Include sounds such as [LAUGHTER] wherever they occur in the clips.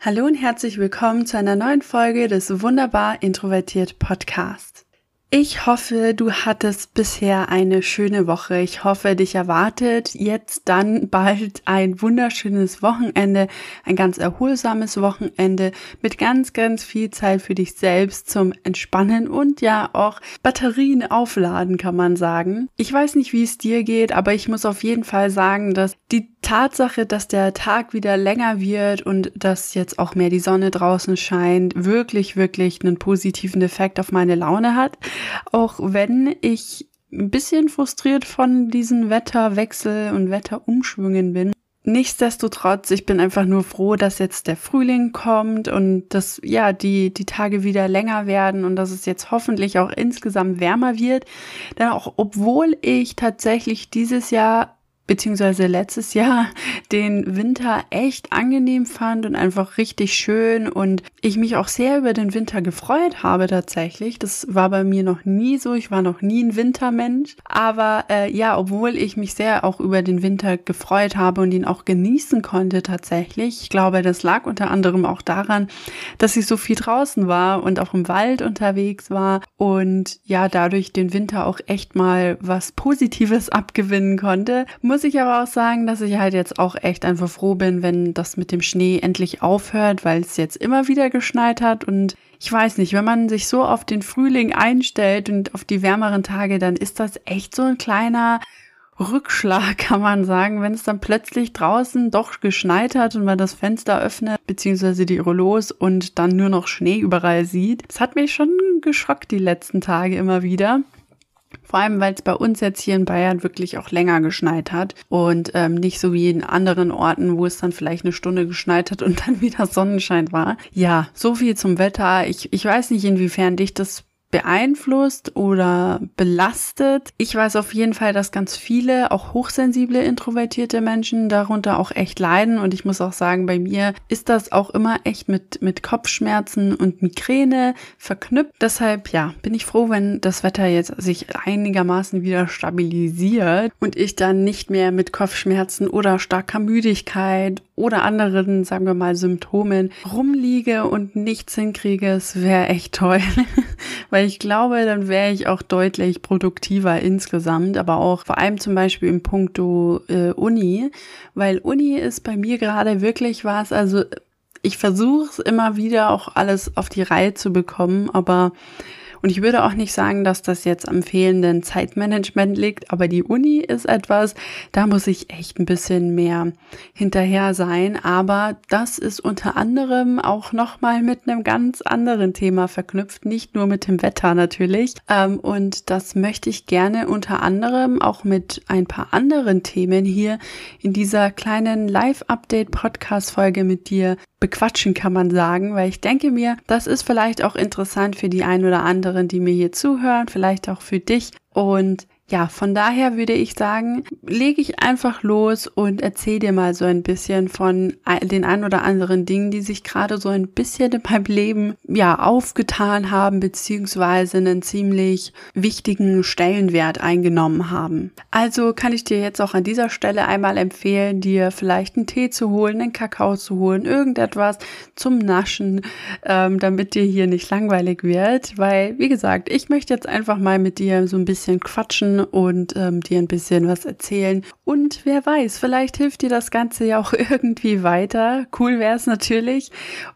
Hallo und herzlich willkommen zu einer neuen Folge des Wunderbar Introvertiert Podcast. Ich hoffe, du hattest bisher eine schöne Woche. Ich hoffe, dich erwartet jetzt dann bald ein wunderschönes Wochenende, ein ganz erholsames Wochenende mit ganz, ganz viel Zeit für dich selbst zum Entspannen und ja auch Batterien aufladen, kann man sagen. Ich weiß nicht, wie es dir geht, aber ich muss auf jeden Fall sagen, dass die Tatsache, dass der Tag wieder länger wird und dass jetzt auch mehr die Sonne draußen scheint, wirklich, wirklich einen positiven Effekt auf meine Laune hat. Auch wenn ich ein bisschen frustriert von diesen Wetterwechsel und Wetterumschwüngen bin. Nichtsdestotrotz, ich bin einfach nur froh, dass jetzt der Frühling kommt und dass ja die die Tage wieder länger werden und dass es jetzt hoffentlich auch insgesamt wärmer wird. Denn auch obwohl ich tatsächlich dieses Jahr beziehungsweise letztes Jahr [LAUGHS] den Winter echt angenehm fand und einfach richtig schön und ich mich auch sehr über den Winter gefreut habe tatsächlich. Das war bei mir noch nie so. Ich war noch nie ein Wintermensch. Aber äh, ja, obwohl ich mich sehr auch über den Winter gefreut habe und ihn auch genießen konnte tatsächlich. Ich glaube, das lag unter anderem auch daran, dass ich so viel draußen war und auch im Wald unterwegs war und ja, dadurch den Winter auch echt mal was Positives [LAUGHS] abgewinnen konnte. Muss muss ich aber auch sagen, dass ich halt jetzt auch echt einfach froh bin, wenn das mit dem Schnee endlich aufhört, weil es jetzt immer wieder geschneit hat und ich weiß nicht, wenn man sich so auf den Frühling einstellt und auf die wärmeren Tage, dann ist das echt so ein kleiner Rückschlag, [LAUGHS] kann man sagen, wenn es dann plötzlich draußen doch geschneit hat und man das Fenster öffnet, beziehungsweise die Rollos und dann nur noch Schnee überall sieht. Das hat mich schon geschockt die letzten Tage immer wieder. Vor allem, weil es bei uns jetzt hier in Bayern wirklich auch länger geschneit hat und ähm, nicht so wie in anderen Orten, wo es dann vielleicht eine Stunde geschneit hat und [LAUGHS] dann wieder Sonnenschein war. Ja, so viel zum Wetter. Ich, ich weiß nicht, inwiefern dich das beeinflusst oder belastet. Ich weiß auf jeden Fall, dass ganz viele, auch hochsensible, introvertierte Menschen darunter auch echt leiden. Und ich muss auch sagen, bei mir ist das auch immer echt mit, mit Kopfschmerzen und Migräne verknüpft. Deshalb, ja, bin ich froh, wenn das Wetter jetzt sich einigermaßen wieder stabilisiert und ich dann nicht mehr mit Kopfschmerzen oder starker Müdigkeit oder anderen, sagen wir mal, Symptomen rumliege und nichts hinkriege. Es wäre echt toll. [LAUGHS] weil ich glaube, dann wäre ich auch deutlich produktiver insgesamt, aber auch vor allem zum Beispiel im Punkto äh, Uni, weil Uni ist bei mir gerade wirklich was, also ich versuche es immer wieder auch alles auf die Reihe zu bekommen, aber und ich würde auch nicht sagen, dass das jetzt am fehlenden Zeitmanagement liegt, aber die Uni ist etwas, da muss ich echt ein bisschen mehr hinterher sein. Aber das ist unter anderem auch nochmal mit einem ganz anderen Thema verknüpft, nicht nur mit dem Wetter natürlich. Ähm, und das möchte ich gerne unter anderem auch mit ein paar anderen Themen hier in dieser kleinen Live-Update-Podcast-Folge mit dir bequatschen, kann man sagen, weil ich denke mir, das ist vielleicht auch interessant für die ein oder anderen, die mir hier zuhören, vielleicht auch für dich. Und ja, von daher würde ich sagen, lege ich einfach los und erzähle dir mal so ein bisschen von den ein oder anderen Dingen, die sich gerade so ein bisschen in meinem Leben ja aufgetan haben, beziehungsweise einen ziemlich wichtigen Stellenwert eingenommen haben. Also kann ich dir jetzt auch an dieser Stelle einmal empfehlen, dir vielleicht einen Tee zu holen, einen Kakao zu holen, irgendetwas zum Naschen, ähm, damit dir hier nicht langweilig wird, weil, wie gesagt, ich möchte jetzt einfach mal mit dir so ein bisschen quatschen und ähm, dir ein bisschen was erzählen. Und wer weiß, vielleicht hilft dir das Ganze ja auch [LAUGHS] irgendwie weiter. Cool wäre es natürlich.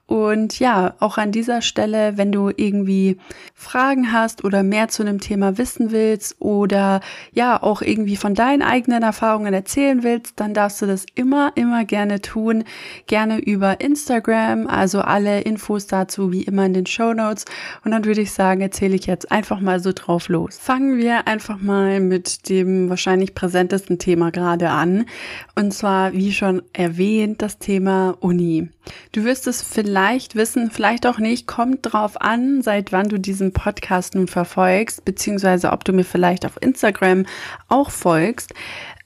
Und ja, auch an dieser Stelle, wenn du irgendwie Fragen hast oder mehr zu einem Thema wissen willst oder ja, auch irgendwie von deinen eigenen Erfahrungen erzählen willst, dann darfst du das immer, immer gerne tun. Gerne über Instagram, also alle Infos dazu wie immer in den Show Notes. Und dann würde ich sagen, erzähle ich jetzt einfach mal so drauf los. Fangen wir einfach mal mit dem wahrscheinlich präsentesten Thema gerade an. Und zwar, wie schon erwähnt, das Thema Uni. Du wirst es vielleicht wissen, vielleicht auch nicht, kommt drauf an, seit wann du diesen Podcast nun verfolgst, beziehungsweise ob du mir vielleicht auf Instagram auch folgst.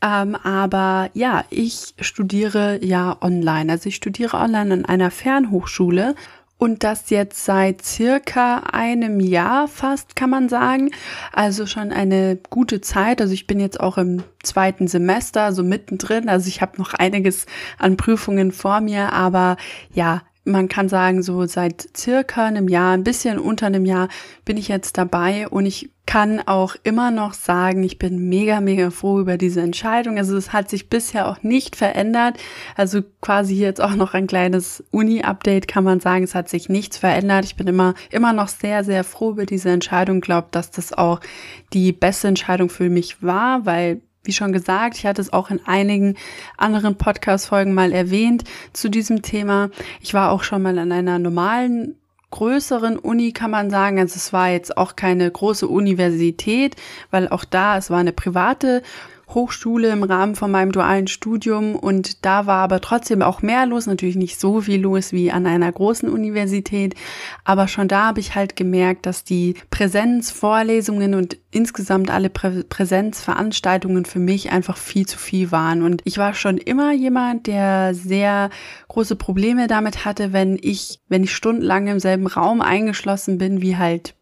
Ähm, aber ja, ich studiere ja online. Also ich studiere online an einer Fernhochschule und das jetzt seit circa einem Jahr fast, kann man sagen. Also schon eine gute Zeit. Also ich bin jetzt auch im zweiten Semester, so mittendrin. Also ich habe noch einiges an Prüfungen vor mir, aber ja, man kann sagen, so seit circa einem Jahr, ein bisschen unter einem Jahr bin ich jetzt dabei und ich kann auch immer noch sagen, ich bin mega, mega froh über diese Entscheidung. Also es hat sich bisher auch nicht verändert. Also quasi jetzt auch noch ein kleines Uni-Update kann man sagen. Es hat sich nichts verändert. Ich bin immer, immer noch sehr, sehr froh über diese Entscheidung. Glaube, dass das auch die beste Entscheidung für mich war, weil wie schon gesagt, ich hatte es auch in einigen anderen Podcast-Folgen mal erwähnt zu diesem Thema. Ich war auch schon mal an einer normalen größeren Uni kann man sagen. Also es war jetzt auch keine große Universität, weil auch da, es war eine private Hochschule im Rahmen von meinem dualen Studium. Und da war aber trotzdem auch mehr los, natürlich nicht so viel los wie an einer großen Universität, aber schon da habe ich halt gemerkt, dass die Präsenzvorlesungen und insgesamt alle Prä Präsenzveranstaltungen für mich einfach viel zu viel waren. Und ich war schon immer jemand, der sehr große Probleme damit hatte, wenn ich, wenn ich stundenlang im selben Raum eingeschlossen bin, wie halt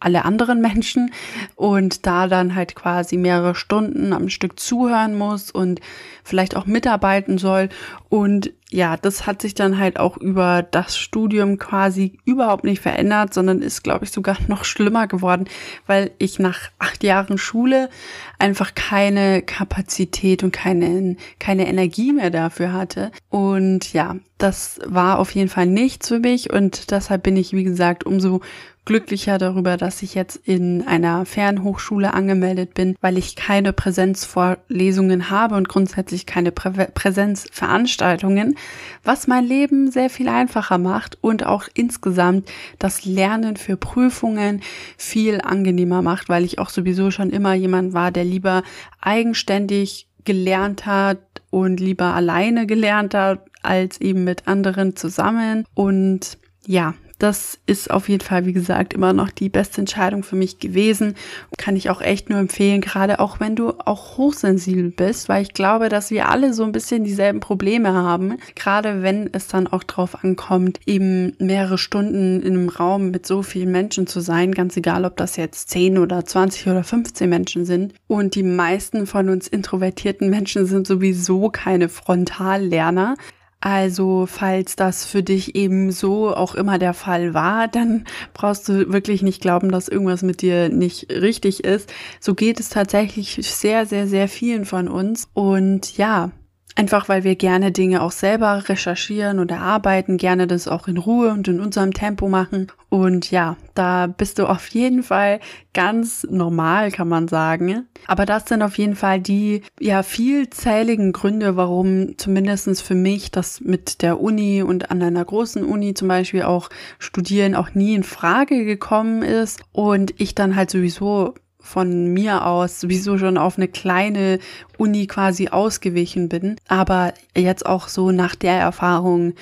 alle anderen Menschen und da dann halt quasi mehrere Stunden am Stück zuhören muss und vielleicht auch mitarbeiten soll. Und ja, das hat sich dann halt auch über das Studium quasi überhaupt nicht verändert, sondern ist, glaube ich, sogar [LAUGHS] noch schlimmer geworden, weil ich nach acht Jahren Schule einfach keine Kapazität und keine, keine Energie mehr dafür hatte. Und ja, das war auf jeden Fall nichts für mich und deshalb bin ich, wie gesagt, umso glücklicher darüber, dass ich jetzt in einer Fernhochschule angemeldet bin, weil ich keine Präsenzvorlesungen habe und grundsätzlich keine Prä Präsenzveranstaltungen, was mein Leben sehr viel einfacher macht und auch insgesamt das Lernen für Prüfungen viel angenehmer macht, weil ich auch sowieso schon immer jemand war, der lieber eigenständig gelernt hat und lieber alleine gelernt hat als eben mit anderen zusammen. Und ja, das ist auf jeden Fall, wie gesagt, immer noch die beste Entscheidung für mich gewesen. Kann ich auch echt nur empfehlen, gerade auch wenn du auch hochsensibel bist, weil ich glaube, dass wir alle so ein bisschen dieselben Probleme haben. Gerade wenn es dann auch drauf ankommt, eben mehrere Stunden in einem Raum mit so vielen Menschen zu sein, ganz egal, ob das jetzt 10 oder 20 oder 15 Menschen sind. Und die meisten von uns introvertierten Menschen sind sowieso keine Frontallerner. Also falls das für dich eben so auch immer der Fall war, dann brauchst du wirklich nicht glauben, dass irgendwas mit dir nicht richtig ist. So geht es tatsächlich sehr, sehr, sehr vielen von uns. Und ja, Einfach weil wir gerne Dinge auch selber recherchieren und erarbeiten, gerne das auch in Ruhe und in unserem Tempo machen. Und ja, da bist du auf jeden Fall ganz normal, kann man sagen. Aber das sind auf jeden Fall die ja vielzähligen Gründe, warum zumindestens für mich das mit der Uni und an einer großen Uni zum Beispiel auch studieren auch nie in Frage gekommen ist und ich dann halt sowieso von mir aus sowieso schon auf eine kleine Uni quasi ausgewichen bin. Aber jetzt auch so nach der Erfahrung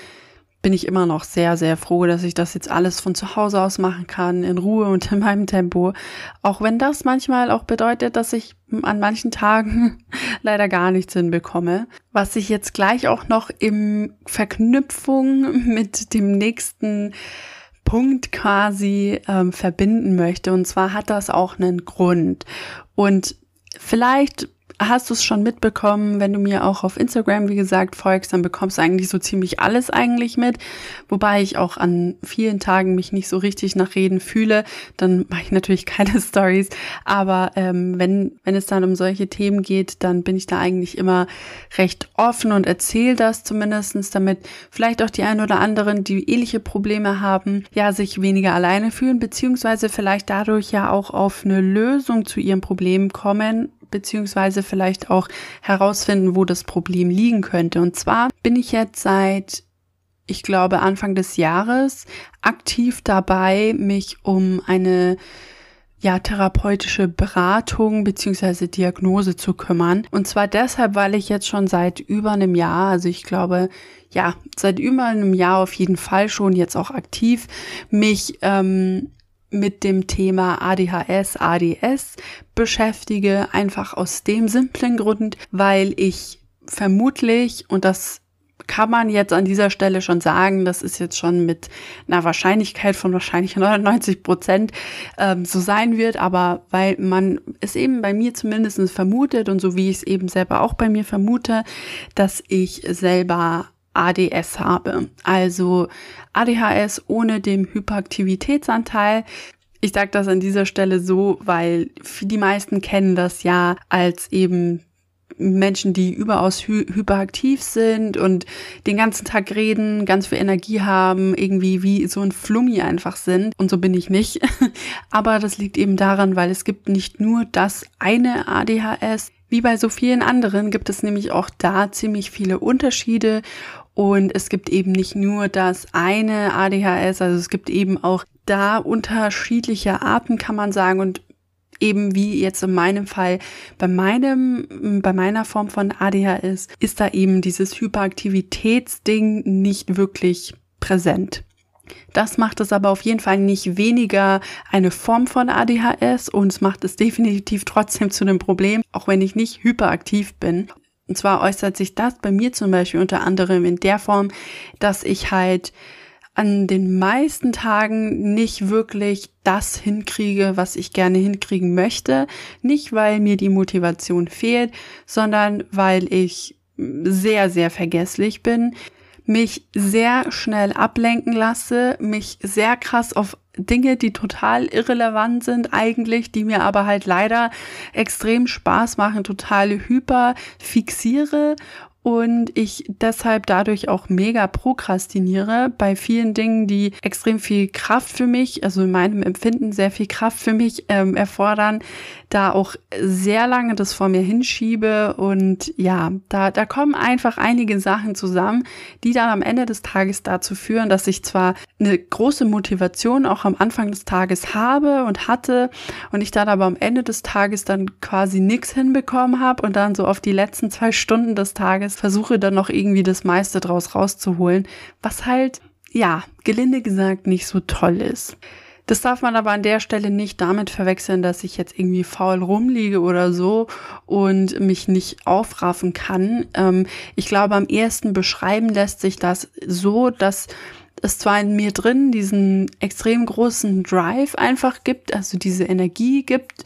bin ich immer noch sehr, sehr froh, dass ich das jetzt alles von zu Hause aus machen kann, in Ruhe und in meinem Tempo. Auch wenn das manchmal auch bedeutet, dass ich an manchen Tagen [LAUGHS] leider gar nichts hinbekomme. Was ich jetzt gleich auch noch im Verknüpfung mit dem nächsten Punkt quasi ähm, verbinden möchte. Und zwar hat das auch einen Grund. Und vielleicht hast du es schon mitbekommen, wenn du mir auch auf Instagram, wie gesagt, folgst, dann bekommst du eigentlich so ziemlich alles eigentlich mit. Wobei ich auch an vielen Tagen mich nicht so richtig nach Reden fühle. Dann mache ich natürlich [LAUGHS] keine Stories. Aber ähm, wenn, wenn es dann um solche Themen geht, dann bin ich da eigentlich immer recht offen und erzähle das zumindestens, damit vielleicht auch die ein oder anderen, die ähnliche Probleme haben, ja, sich weniger alleine fühlen, beziehungsweise vielleicht dadurch ja auch auf eine Lösung zu ihrem Problem kommen beziehungsweise vielleicht auch herausfinden, wo das Problem liegen könnte. Und zwar bin ich jetzt seit, ich glaube, Anfang des Jahres aktiv dabei, mich um eine ja, therapeutische Beratung beziehungsweise Diagnose zu kümmern. Und zwar deshalb, weil ich jetzt schon seit über einem Jahr, also ich glaube, ja, seit über einem Jahr auf jeden Fall schon jetzt auch aktiv, mich ähm, mit dem Thema ADHS, ADS beschäftige, einfach aus dem simplen Grund, weil ich vermutlich, und das kann man jetzt an dieser Stelle schon sagen, das ist jetzt schon mit einer Wahrscheinlichkeit von wahrscheinlich [LAUGHS] 99 Prozent ähm, so sein wird, aber weil man es eben bei mir zumindest vermutet und so wie ich es eben selber auch bei mir vermute, dass ich selber ADS habe. Also ADHS ohne dem Hyperaktivitätsanteil. Ich sage das an dieser Stelle so, weil die meisten kennen das ja als eben Menschen, die überaus hy hyperaktiv sind und den ganzen Tag reden, ganz viel Energie haben, irgendwie wie so ein Flummi einfach sind. Und so bin ich nicht. [LAUGHS] Aber das liegt eben daran, weil es gibt nicht nur das eine ADHS. Wie bei so vielen anderen gibt es nämlich auch da ziemlich viele Unterschiede und es gibt eben nicht nur das eine ADHS, also es gibt eben auch da unterschiedliche Arten, kann man sagen. Und eben wie jetzt in meinem Fall bei meinem, bei meiner Form von ADHS ist da eben dieses Hyperaktivitätsding nicht wirklich präsent. Das macht es aber auf jeden Fall nicht weniger eine Form von ADHS und es macht es definitiv trotzdem zu einem Problem, auch wenn ich nicht hyperaktiv bin. Und zwar äußert sich das bei mir zum Beispiel unter anderem in der Form, dass ich halt an den meisten Tagen nicht wirklich das hinkriege, was ich gerne hinkriegen möchte. Nicht, weil mir die Motivation fehlt, sondern weil ich sehr, sehr vergesslich bin, mich sehr schnell ablenken lasse, mich sehr krass auf Dinge, die total irrelevant sind eigentlich, die mir aber halt leider extrem Spaß machen, total hyper fixiere und ich deshalb dadurch auch mega prokrastiniere bei vielen Dingen, die extrem viel Kraft für mich, also in meinem Empfinden sehr viel Kraft für mich ähm, erfordern, da auch sehr lange das vor mir hinschiebe. Und ja, da, da kommen einfach einige Sachen zusammen, die dann am Ende des Tages dazu führen, dass ich zwar eine große Motivation auch am Anfang des Tages habe und hatte und ich dann aber am Ende des Tages dann quasi nichts hinbekommen habe und dann so auf die letzten zwei Stunden des Tages versuche dann noch irgendwie das meiste draus rauszuholen, was halt, ja, gelinde gesagt nicht so toll ist. Das darf man aber an der Stelle nicht damit verwechseln, dass ich jetzt irgendwie faul rumliege oder so und mich nicht aufraffen kann. Ähm, ich glaube, am ehesten beschreiben lässt sich das so, dass es zwar in mir drin diesen extrem großen Drive einfach gibt, also diese Energie gibt,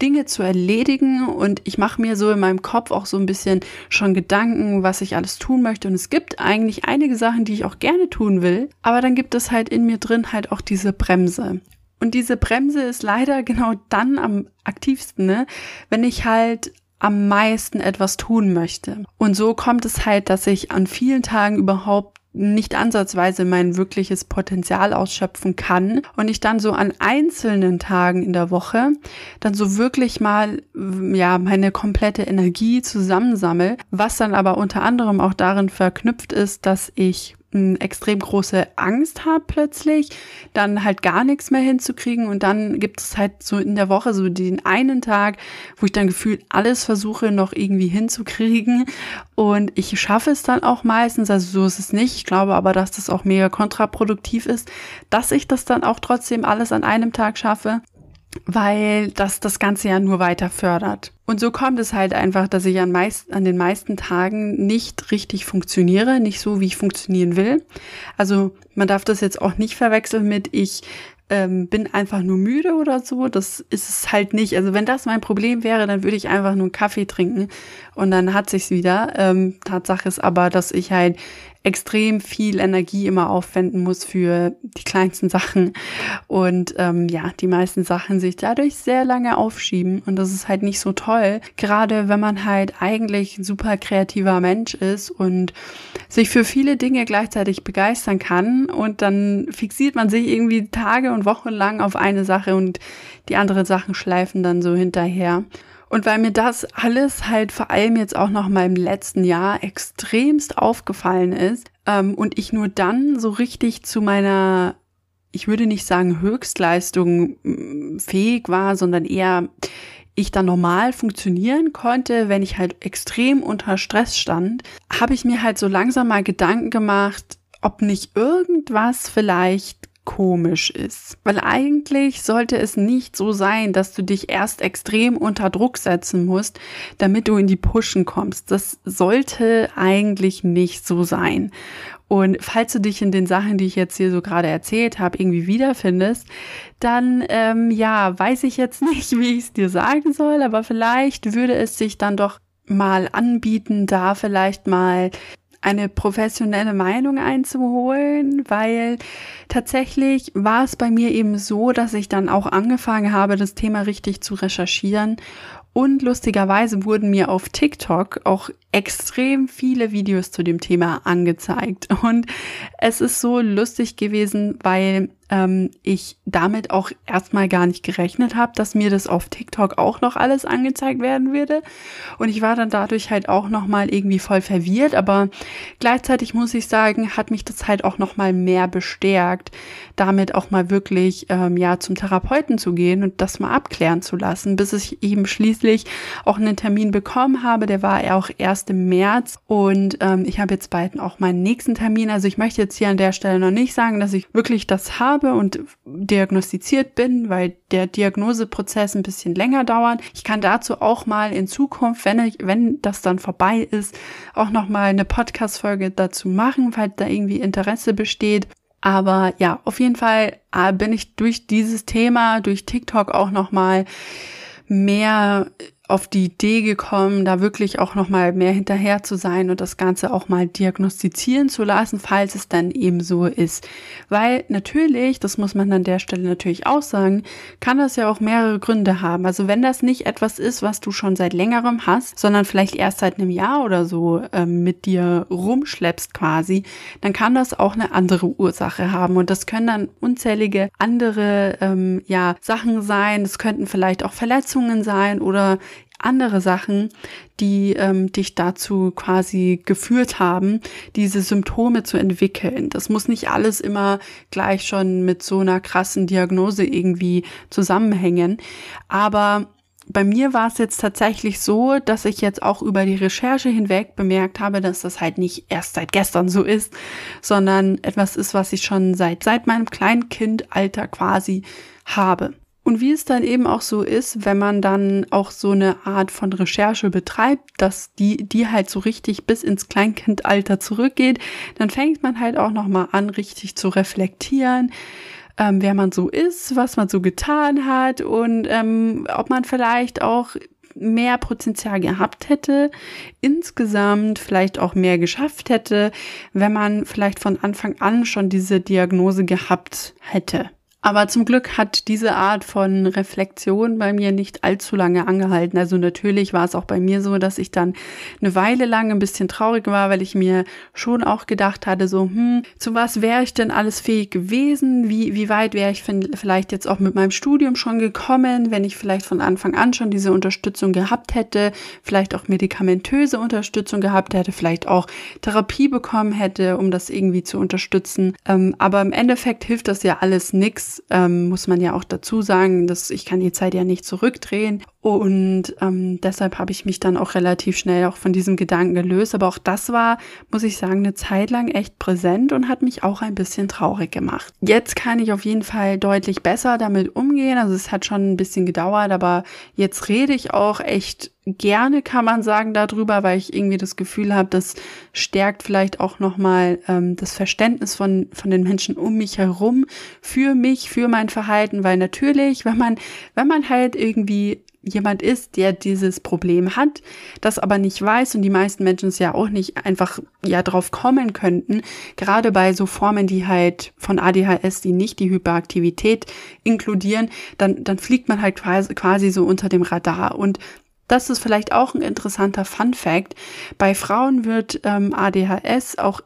Dinge zu erledigen und ich mache mir so in meinem Kopf auch so ein bisschen schon Gedanken, was ich alles tun möchte und es gibt eigentlich einige Sachen, die ich auch gerne tun will, aber dann gibt es halt in mir drin halt auch diese Bremse. Und diese Bremse ist leider genau dann am aktivsten, ne? wenn ich halt am meisten etwas tun möchte. Und so kommt es halt, dass ich an vielen Tagen überhaupt nicht ansatzweise mein wirkliches Potenzial ausschöpfen kann und ich dann so an einzelnen Tagen in der Woche dann so wirklich mal ja meine komplette Energie zusammensammel, was dann aber unter anderem auch darin verknüpft ist, dass ich extrem große Angst habe plötzlich, dann halt gar nichts mehr hinzukriegen. Und dann gibt es halt so in der Woche so den einen Tag, wo ich dann gefühlt alles versuche noch irgendwie hinzukriegen. Und ich schaffe es dann auch meistens, also so ist es nicht, ich glaube aber, dass das auch mega kontraproduktiv ist, dass ich das dann auch trotzdem alles an einem Tag schaffe weil das das Ganze ja nur weiter fördert. Und so kommt es halt einfach, dass ich an, meist, an den meisten Tagen nicht richtig funktioniere, nicht so, wie ich funktionieren will. Also man darf das jetzt auch nicht verwechseln mit ich ähm, bin einfach nur müde oder so. Das ist es halt nicht. Also wenn das mein Problem wäre, dann würde ich einfach nur einen Kaffee trinken und dann hat sich's wieder. Ähm, Tatsache ist aber, dass ich halt extrem viel Energie immer aufwenden muss für die kleinsten Sachen und ähm, ja, die meisten Sachen sich dadurch sehr lange aufschieben und das ist halt nicht so toll, gerade wenn man halt eigentlich ein super kreativer Mensch ist und sich für viele Dinge gleichzeitig begeistern kann und dann fixiert man sich irgendwie Tage und Wochen lang auf eine Sache und die anderen Sachen schleifen dann so hinterher. Und weil mir das alles halt vor allem jetzt auch noch mal im letzten Jahr extremst aufgefallen ist ähm, und ich nur dann so richtig zu meiner, ich würde nicht sagen Höchstleistung mm, fähig war, sondern eher ich dann normal funktionieren konnte, wenn ich halt extrem unter Stress stand, habe ich mir halt so langsam mal Gedanken gemacht, ob nicht irgendwas vielleicht komisch ist. Weil eigentlich sollte es nicht so sein, dass du dich erst extrem unter Druck setzen musst, damit du in die Pushen kommst. Das sollte eigentlich nicht so sein. Und falls du dich in den Sachen, die ich jetzt hier so gerade erzählt habe, irgendwie wiederfindest, dann ähm, ja, weiß ich jetzt [LAUGHS] nicht, wie ich es dir sagen soll, aber vielleicht würde es sich dann doch mal anbieten, da vielleicht mal eine professionelle Meinung einzuholen, weil tatsächlich war es bei mir eben so, dass ich dann auch angefangen habe, das Thema richtig zu recherchieren. Und lustigerweise wurden mir auf TikTok auch extrem viele Videos zu dem Thema angezeigt. Und es ist so lustig gewesen, weil ähm, ich damit auch erstmal gar nicht gerechnet habe, dass mir das auf TikTok auch noch alles angezeigt werden würde. Und ich war dann dadurch halt auch nochmal irgendwie voll verwirrt, aber gleichzeitig muss ich sagen, hat mich das halt auch nochmal mehr bestärkt, damit auch mal wirklich ähm, ja zum Therapeuten zu gehen und das mal abklären zu lassen, bis ich eben schließlich auch einen Termin bekommen habe. Der war ja auch erst im März und ähm, ich habe jetzt bald auch meinen nächsten Termin. Also ich möchte jetzt hier an der Stelle noch nicht sagen, dass ich wirklich das habe und diagnostiziert bin, weil der Diagnoseprozess ein bisschen länger dauert. Ich kann dazu auch mal in Zukunft, wenn ich, wenn das dann vorbei ist, auch noch mal eine Podcast-Folge dazu machen, falls da irgendwie Interesse besteht. Aber ja, auf jeden Fall äh, bin ich durch dieses Thema, durch TikTok auch noch mal mehr auf die Idee gekommen, da wirklich auch noch mal mehr hinterher zu sein und das Ganze auch mal diagnostizieren zu lassen, falls es dann eben so ist. Weil natürlich, das muss man an der Stelle natürlich auch sagen, kann das ja auch mehrere Gründe haben. Also wenn das nicht etwas ist, was du schon seit längerem hast, sondern vielleicht erst seit einem Jahr oder so ähm, mit dir rumschleppst quasi, dann kann das auch eine andere Ursache haben und das können dann unzählige andere ähm, ja Sachen sein. Es könnten vielleicht auch Verletzungen sein oder andere Sachen, die ähm, dich dazu quasi geführt haben, diese Symptome zu entwickeln. Das muss nicht alles immer gleich schon mit so einer krassen Diagnose irgendwie zusammenhängen. Aber bei mir war es jetzt tatsächlich so, dass ich jetzt auch über die Recherche hinweg bemerkt habe, dass das halt nicht erst seit gestern so ist, sondern etwas ist, was ich schon seit, seit meinem Kleinkindalter quasi habe. Und wie es dann eben auch so ist, wenn man dann auch so eine Art von Recherche betreibt, dass die, die halt so richtig bis ins Kleinkindalter zurückgeht, dann fängt man halt auch nochmal an, richtig zu reflektieren, ähm, wer man so ist, was man so getan hat und ähm, ob man vielleicht auch mehr Potenzial gehabt hätte, insgesamt vielleicht auch mehr geschafft hätte, wenn man vielleicht von Anfang an schon diese Diagnose gehabt hätte. Aber zum Glück hat diese Art von Reflexion bei mir nicht allzu lange angehalten. Also natürlich war es auch bei mir so, dass ich dann eine Weile lang ein bisschen traurig war, weil ich mir schon auch gedacht hatte, so, hm, zu was wäre ich denn alles fähig gewesen? Wie, wie weit wäre ich vielleicht jetzt auch mit meinem Studium schon gekommen, wenn ich vielleicht von Anfang an schon diese Unterstützung gehabt hätte, vielleicht auch medikamentöse Unterstützung gehabt hätte, vielleicht auch Therapie bekommen hätte, um das irgendwie zu unterstützen. Ähm, aber im Endeffekt hilft das ja alles nix ähm, muss man ja auch dazu sagen, dass ich kann die Zeit ja nicht zurückdrehen. Und ähm, deshalb habe ich mich dann auch relativ schnell auch von diesem Gedanken gelöst. Aber auch das war, muss ich sagen, eine Zeit lang echt präsent und hat mich auch ein bisschen traurig gemacht. Jetzt kann ich auf jeden Fall deutlich besser damit umgehen. Also es hat schon ein bisschen gedauert, aber jetzt rede ich auch echt gerne, kann man sagen, darüber, weil ich irgendwie das Gefühl habe, das stärkt vielleicht auch nochmal ähm, das Verständnis von, von den Menschen um mich herum für mich, für mein Verhalten, weil natürlich, wenn man, wenn man halt irgendwie jemand ist, der dieses Problem hat, das aber nicht weiß und die meisten Menschen es ja auch nicht einfach ja drauf kommen könnten, gerade bei so Formen, die halt von ADHS, die nicht die Hyperaktivität inkludieren, dann, dann fliegt man halt quasi, quasi so unter dem Radar und das ist vielleicht auch ein interessanter Fun Fact. Bei Frauen wird ähm, ADHS auch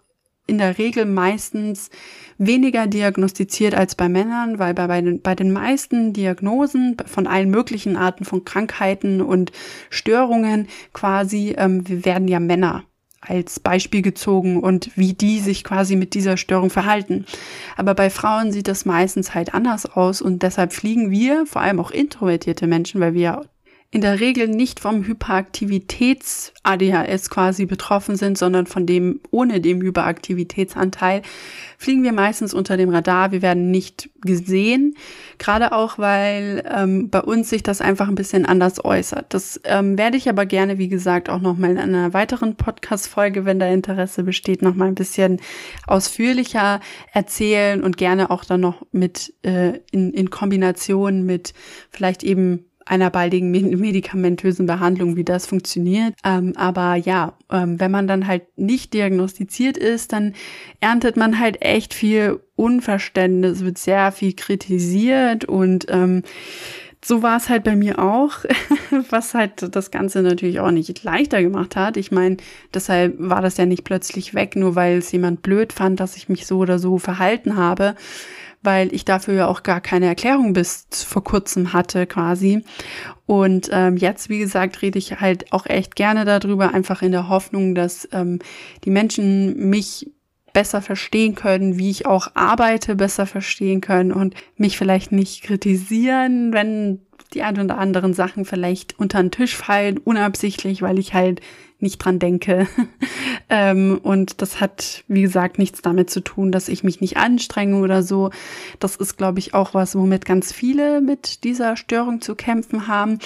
in der Regel meistens weniger diagnostiziert als bei Männern, weil bei, bei, den, bei den meisten Diagnosen von allen möglichen Arten von Krankheiten und Störungen quasi, ähm, werden ja Männer als Beispiel gezogen und wie die sich quasi mit dieser Störung verhalten. Aber bei Frauen sieht das meistens halt anders aus und deshalb fliegen wir, vor allem auch introvertierte Menschen, weil wir in der Regel nicht vom Hyperaktivitäts-ADHS quasi betroffen sind, sondern von dem ohne dem Hyperaktivitätsanteil, fliegen wir meistens unter dem Radar. Wir werden nicht gesehen, gerade auch, weil ähm, bei uns sich das einfach ein bisschen anders äußert. Das ähm, werde ich aber gerne, wie gesagt, auch nochmal in einer weiteren Podcast-Folge, wenn da Interesse besteht, nochmal ein bisschen ausführlicher erzählen und gerne auch dann noch mit äh, in, in Kombination mit vielleicht eben einer baldigen medikamentösen Behandlung, wie das funktioniert. Ähm, aber ja, ähm, wenn man dann halt nicht diagnostiziert ist, dann erntet man halt echt viel Unverständnis, wird sehr viel kritisiert und ähm, so war es halt bei mir auch, [LAUGHS] was halt das Ganze natürlich auch nicht leichter gemacht hat. Ich meine, deshalb war das ja nicht plötzlich weg, nur weil es jemand blöd fand, dass ich mich so oder so verhalten habe, weil ich dafür ja auch gar keine Erklärung bis vor kurzem hatte quasi. Und ähm, jetzt, wie gesagt, rede ich halt auch echt gerne darüber, einfach in der Hoffnung, dass ähm, die Menschen mich besser verstehen können, wie ich auch arbeite, besser verstehen können und mich vielleicht nicht kritisieren, wenn die ein oder anderen Sachen vielleicht unter den Tisch fallen, unabsichtlich, weil ich halt nicht dran denke. [LAUGHS] ähm, und das hat, wie gesagt, nichts damit zu tun, dass ich mich nicht anstrenge oder so. Das ist, glaube ich, auch was, womit ganz viele mit dieser Störung zu kämpfen haben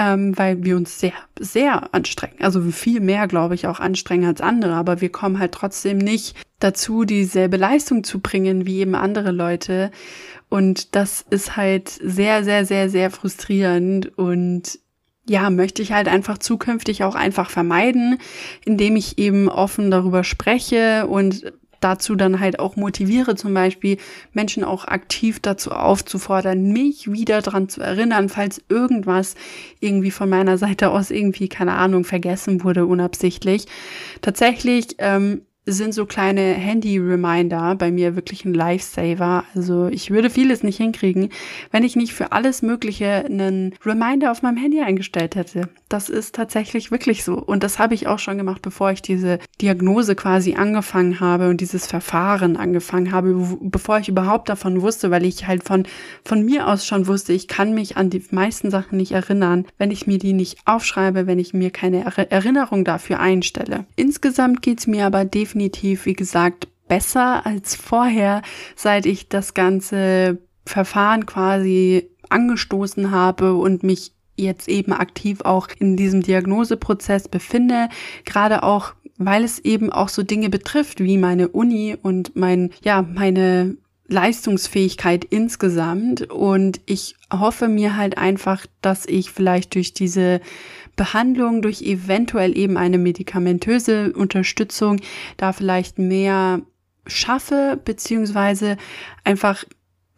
ähm, weil wir uns sehr, sehr anstrengen. Also viel mehr, glaube ich, auch anstrengen als andere, aber wir kommen halt trotzdem nicht dazu, dieselbe Leistung zu bringen wie eben andere Leute. Und das ist halt sehr, sehr, sehr, sehr frustrierend und ja, möchte ich halt einfach zukünftig auch einfach vermeiden, indem ich eben offen darüber spreche und dazu dann halt auch motiviere, zum Beispiel Menschen auch aktiv dazu aufzufordern, mich wieder dran zu erinnern, falls irgendwas irgendwie von meiner Seite aus irgendwie, keine Ahnung, vergessen wurde, unabsichtlich. Tatsächlich ähm, sind so kleine Handy-Reminder bei mir wirklich ein Lifesaver. Also ich würde vieles nicht hinkriegen, wenn ich nicht für alles Mögliche einen Reminder auf meinem Handy eingestellt hätte. Das ist tatsächlich wirklich so. Und das habe ich auch schon gemacht, bevor ich diese Diagnose quasi angefangen habe und dieses Verfahren angefangen habe, bevor ich überhaupt davon wusste, weil ich halt von, von mir aus schon wusste, ich kann mich an die meisten Sachen nicht erinnern, wenn ich mir die nicht aufschreibe, wenn ich mir keine Erinnerung dafür einstelle. Insgesamt geht's mir aber definitiv definitiv, wie gesagt, besser als vorher, seit ich das ganze Verfahren quasi angestoßen habe und mich jetzt eben aktiv auch in diesem Diagnoseprozess befinde, gerade auch weil es eben auch so Dinge betrifft wie meine Uni und mein ja, meine Leistungsfähigkeit insgesamt. Und ich hoffe mir halt einfach, dass ich vielleicht durch diese Behandlung, durch eventuell eben eine medikamentöse Unterstützung da vielleicht mehr schaffe, beziehungsweise einfach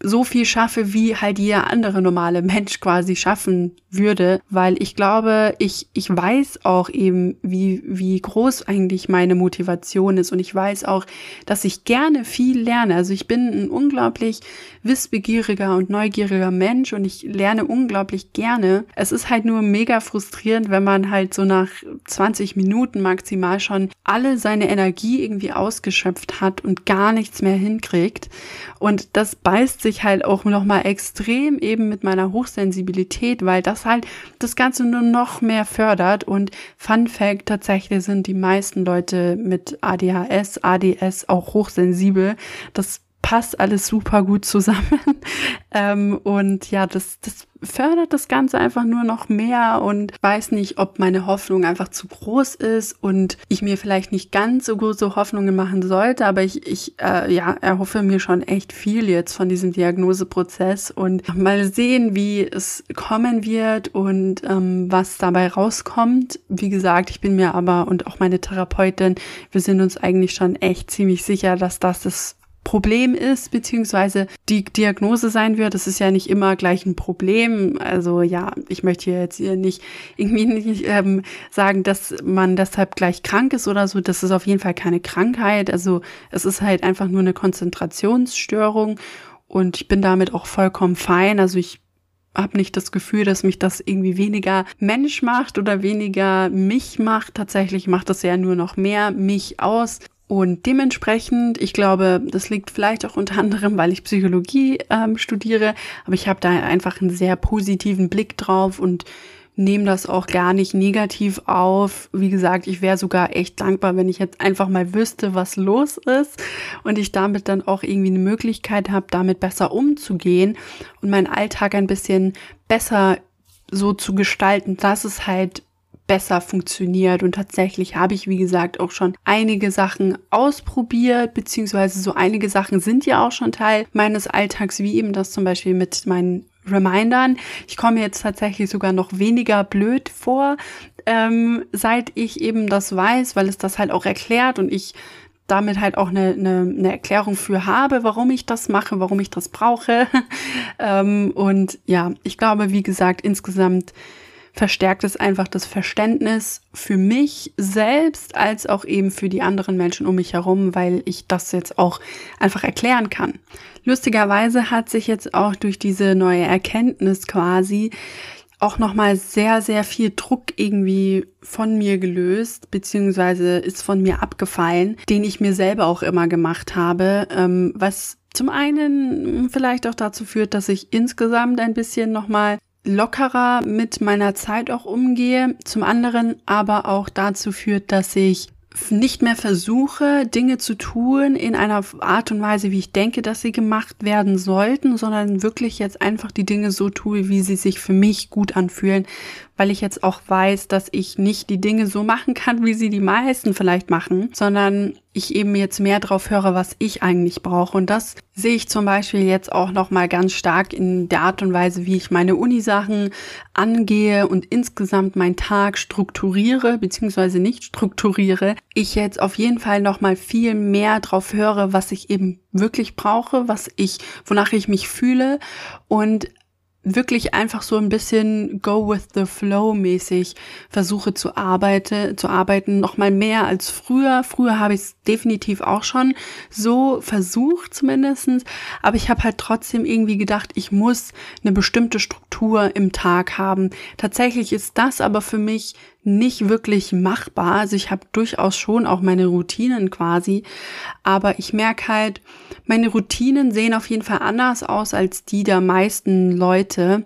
so viel schaffe, wie halt jeder andere normale Mensch quasi schaffen würde, weil ich glaube, ich, ich weiß auch eben, wie, wie groß eigentlich meine Motivation ist und ich weiß auch, dass ich gerne viel lerne. Also ich bin ein unglaublich wissbegieriger und neugieriger Mensch und ich lerne unglaublich gerne. Es ist halt nur mega frustrierend, wenn man halt so nach 20 Minuten maximal schon alle seine Energie irgendwie ausgeschöpft hat und gar nichts mehr hinkriegt. Und das beißt sich halt auch nochmal extrem eben mit meiner Hochsensibilität, weil das halt das Ganze nur noch mehr fördert. Und Fun Fact, tatsächlich sind die meisten Leute mit ADHS, ADS auch hochsensibel. Das passt alles super gut zusammen. [LAUGHS] ähm, und ja, das, das fördert das Ganze einfach nur noch mehr und weiß nicht, ob meine Hoffnung einfach zu groß ist und ich mir vielleicht nicht ganz so große Hoffnungen machen sollte, aber ich, ich äh, ja, erhoffe mir schon echt viel jetzt von diesem Diagnoseprozess und mal sehen, wie es kommen wird und ähm, was dabei rauskommt. Wie gesagt, ich bin mir aber und auch meine Therapeutin, wir sind uns eigentlich schon echt ziemlich sicher, dass das das Problem ist, beziehungsweise die Diagnose sein wird. Das ist ja nicht immer gleich ein Problem. Also ja, ich möchte jetzt hier nicht irgendwie nicht ähm, sagen, dass man deshalb gleich krank ist oder so. Das ist auf jeden Fall keine Krankheit. Also es ist halt einfach nur eine Konzentrationsstörung und ich bin damit auch vollkommen fein. Also ich habe nicht das Gefühl, dass mich das irgendwie weniger Mensch macht oder weniger mich macht. Tatsächlich macht das ja nur noch mehr mich aus. Und dementsprechend, ich glaube, das liegt vielleicht auch unter anderem, weil ich Psychologie ähm, studiere, aber ich habe da einfach einen sehr positiven Blick drauf und nehme das auch gar nicht negativ auf. Wie gesagt, ich wäre sogar echt dankbar, wenn ich jetzt einfach mal wüsste, was los ist und ich damit dann auch irgendwie eine Möglichkeit habe, damit besser umzugehen und meinen Alltag ein bisschen besser so zu gestalten, dass es halt besser funktioniert. Und tatsächlich habe ich, wie gesagt, auch schon einige Sachen ausprobiert, beziehungsweise so einige Sachen sind ja auch schon Teil meines Alltags, wie eben das zum Beispiel mit meinen Remindern. Ich komme jetzt tatsächlich sogar noch weniger blöd vor, ähm, seit ich eben das weiß, weil es das halt auch erklärt und ich damit halt auch eine, eine, eine Erklärung für habe, warum ich das mache, warum ich das brauche. [LAUGHS] ähm, und ja, ich glaube, wie gesagt, insgesamt verstärkt es einfach das Verständnis für mich selbst als auch eben für die anderen Menschen um mich herum, weil ich das jetzt auch einfach erklären kann. Lustigerweise hat sich jetzt auch durch diese neue Erkenntnis quasi auch nochmal sehr, sehr viel Druck irgendwie von mir gelöst, beziehungsweise ist von mir abgefallen, den ich mir selber auch immer gemacht habe, ähm, was zum einen vielleicht auch dazu führt, dass ich insgesamt ein bisschen nochmal lockerer mit meiner Zeit auch umgehe, zum anderen aber auch dazu führt, dass ich nicht mehr versuche, Dinge zu tun in einer Art und Weise, wie ich denke, dass sie gemacht werden sollten, sondern wirklich jetzt einfach die Dinge so tue, wie sie sich für mich gut anfühlen, weil ich jetzt auch weiß, dass ich nicht die Dinge so machen kann, wie sie die meisten vielleicht machen, sondern ich eben jetzt mehr drauf höre, was ich eigentlich brauche. Und das sehe ich zum Beispiel jetzt auch nochmal ganz stark in der Art und Weise, wie ich meine Unisachen angehe und insgesamt meinen Tag strukturiere, beziehungsweise nicht strukturiere. Ich jetzt auf jeden Fall nochmal viel mehr drauf höre, was ich eben wirklich brauche, was ich, wonach ich mich fühle und wirklich einfach so ein bisschen go with the flow mäßig versuche zu arbeite, zu arbeiten, noch mal mehr als früher. Früher habe ich es definitiv auch schon so versucht zumindestens, aber ich habe halt trotzdem irgendwie gedacht, ich muss eine bestimmte Struktur im Tag haben. Tatsächlich ist das aber für mich nicht wirklich machbar. Also ich habe durchaus schon auch meine Routinen quasi, aber ich merke halt, meine Routinen sehen auf jeden Fall anders aus als die der meisten Leute.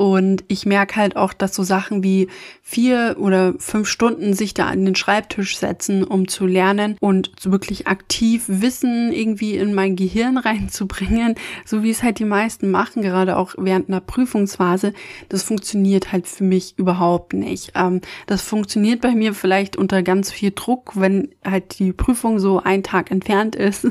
Und ich merke halt auch, dass so Sachen wie vier oder fünf Stunden sich da an den Schreibtisch setzen, um zu lernen und so wirklich aktiv Wissen irgendwie in mein Gehirn [LAUGHS] reinzubringen, so wie es halt die meisten machen, gerade auch während einer Prüfungsphase, das funktioniert halt für mich überhaupt nicht. Ähm, das funktioniert bei mir vielleicht unter ganz viel Druck, wenn halt die Prüfung so ein Tag entfernt ist.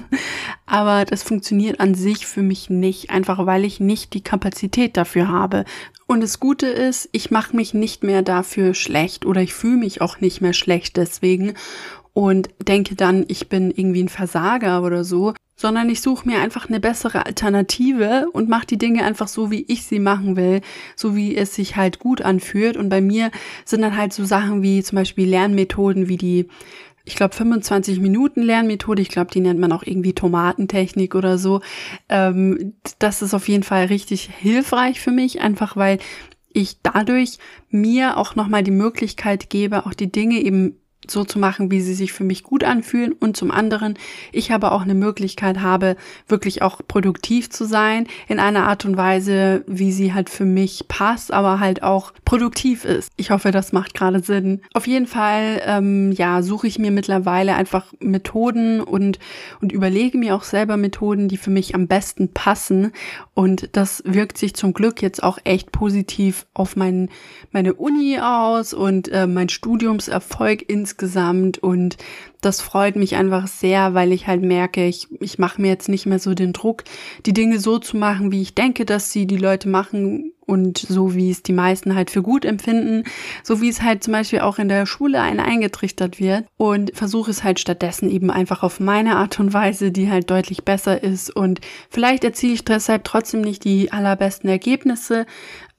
Aber das funktioniert an sich für mich nicht, einfach weil ich nicht die Kapazität dafür habe. Und das Gute ist, ich mache mich nicht mehr dafür schlecht oder ich fühle mich auch nicht mehr schlecht deswegen und denke dann, ich bin irgendwie ein Versager oder so, sondern ich suche mir einfach eine bessere Alternative und mache die Dinge einfach so, wie ich sie machen will, so wie es sich halt gut anfühlt. Und bei mir sind dann halt so Sachen wie zum Beispiel Lernmethoden wie die ich glaube, 25 Minuten Lernmethode. Ich glaube, die nennt man auch irgendwie Tomatentechnik oder so. Ähm, das ist auf jeden Fall richtig hilfreich für mich, einfach weil ich dadurch mir auch nochmal die Möglichkeit gebe, auch die Dinge eben so zu machen, wie sie sich für mich gut anfühlen und zum anderen ich aber auch eine Möglichkeit habe, wirklich auch produktiv zu sein in einer Art und Weise, wie sie halt für mich passt, aber halt auch produktiv ist. Ich hoffe, das macht gerade Sinn. Auf jeden Fall, ähm, ja, suche ich mir mittlerweile einfach Methoden und und überlege mir auch selber Methoden, die für mich am besten passen und das wirkt sich zum Glück jetzt auch echt positiv auf mein, meine Uni aus und äh, mein Studiumserfolg insgesamt insgesamt und das freut mich einfach sehr, weil ich halt merke, ich, ich mache mir jetzt nicht mehr so den Druck, die Dinge so zu machen, wie ich denke, dass sie die Leute machen und so wie es die meisten halt für gut empfinden, so wie es halt zum Beispiel auch in der Schule einen eingetrichtert wird und versuche es halt stattdessen eben einfach auf meine Art und Weise, die halt deutlich besser ist. Und vielleicht erziele ich deshalb trotzdem nicht die allerbesten Ergebnisse,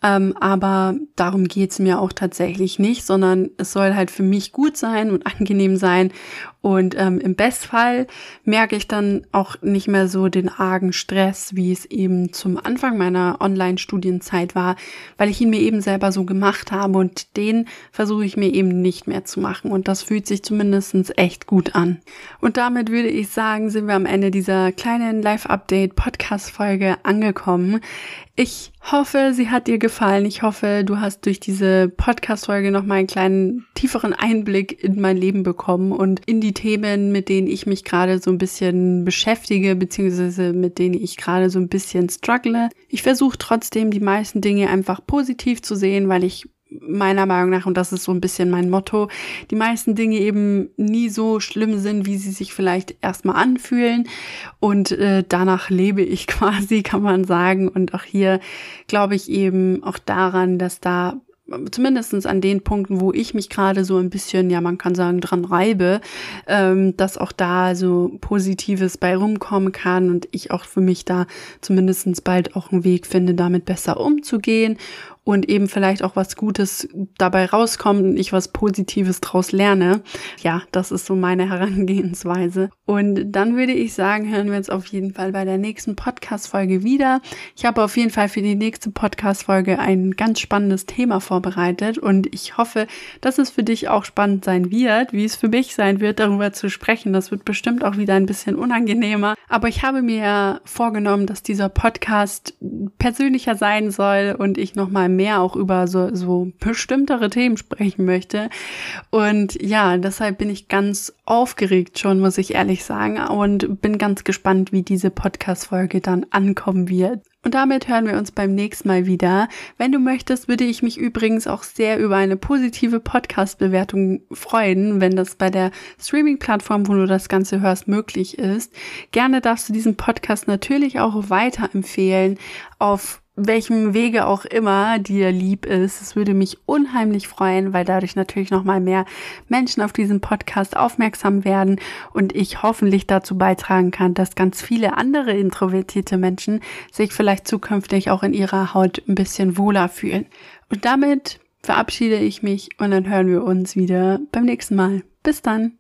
ähm, aber darum geht's mir auch tatsächlich nicht, sondern es soll halt für mich gut sein und [LAUGHS] angenehm sein. Und ähm, im Bestfall merke ich dann auch nicht mehr so den argen Stress, wie es eben zum Anfang meiner Online-Studienzeit war, weil ich ihn mir eben selber so gemacht habe und den versuche ich mir eben nicht mehr zu machen. Und das fühlt sich zumindestens echt gut an. Und damit würde ich sagen, sind wir am Ende dieser kleinen Live-Update-Podcast-Folge angekommen. Ich hoffe, sie hat dir gefallen. Ich hoffe, du hast durch diese Podcast-Folge noch mal einen kleinen tieferen Einblick in mein Leben bekommen und in die Themen, mit denen ich mich gerade so ein bisschen beschäftige, beziehungsweise mit denen ich gerade so ein bisschen struggle. Ich versuche trotzdem, die meisten Dinge einfach positiv zu sehen, weil ich meiner Meinung nach, und das ist so ein bisschen mein Motto, die meisten Dinge eben nie so schlimm sind, wie sie sich vielleicht erstmal anfühlen. Und äh, danach lebe ich [LAUGHS] quasi, kann man sagen. Und auch hier glaube ich eben auch daran, dass da zumindestens an den Punkten, wo ich mich gerade so ein bisschen, ja, man kann sagen, dran reibe, ähm, dass auch da so Positives bei rumkommen kann und ich auch für mich da zumindestens bald auch einen Weg finde, damit besser umzugehen und eben vielleicht auch was Gutes dabei rauskommt und ich was Positives draus lerne. Ja, das ist so meine [LAUGHS] Herangehensweise. Und dann würde ich sagen, hören wir uns auf jeden Fall bei der nächsten Podcast-Folge wieder. Ich habe auf jeden Fall für die nächste Podcast-Folge ein ganz spannendes Thema vorbereitet und ich hoffe, dass es für dich auch spannend sein wird, wie es für mich sein wird, darüber zu sprechen. Das wird bestimmt auch wieder ein bisschen unangenehmer. Aber ich habe mir vorgenommen, dass dieser Podcast persönlicher sein soll und ich nochmal mehr auch über so, so bestimmtere Themen sprechen möchte. Und ja, deshalb bin ich ganz aufgeregt schon, muss ich ehrlich sagen, und bin ganz gespannt, wie diese Podcast-Folge dann ankommen wird. Und damit hören wir uns beim nächsten Mal wieder. Wenn du möchtest, würde ich mich übrigens auch sehr über eine positive Podcast-Bewertung freuen, wenn das bei der Streaming-Plattform, wo du das Ganze hörst, möglich ist. Gerne darfst du diesen Podcast natürlich auch weiterempfehlen auf welchem Wege auch immer dir lieb ist. Es würde mich unheimlich freuen, weil dadurch natürlich noch mal mehr Menschen auf diesen Podcast aufmerksam werden und ich hoffentlich dazu beitragen kann, dass ganz viele andere introvertierte Menschen sich vielleicht zukünftig auch in ihrer Haut ein bisschen wohler fühlen. Und damit verabschiede ich mich und dann hören wir uns wieder beim nächsten Mal. Bis dann.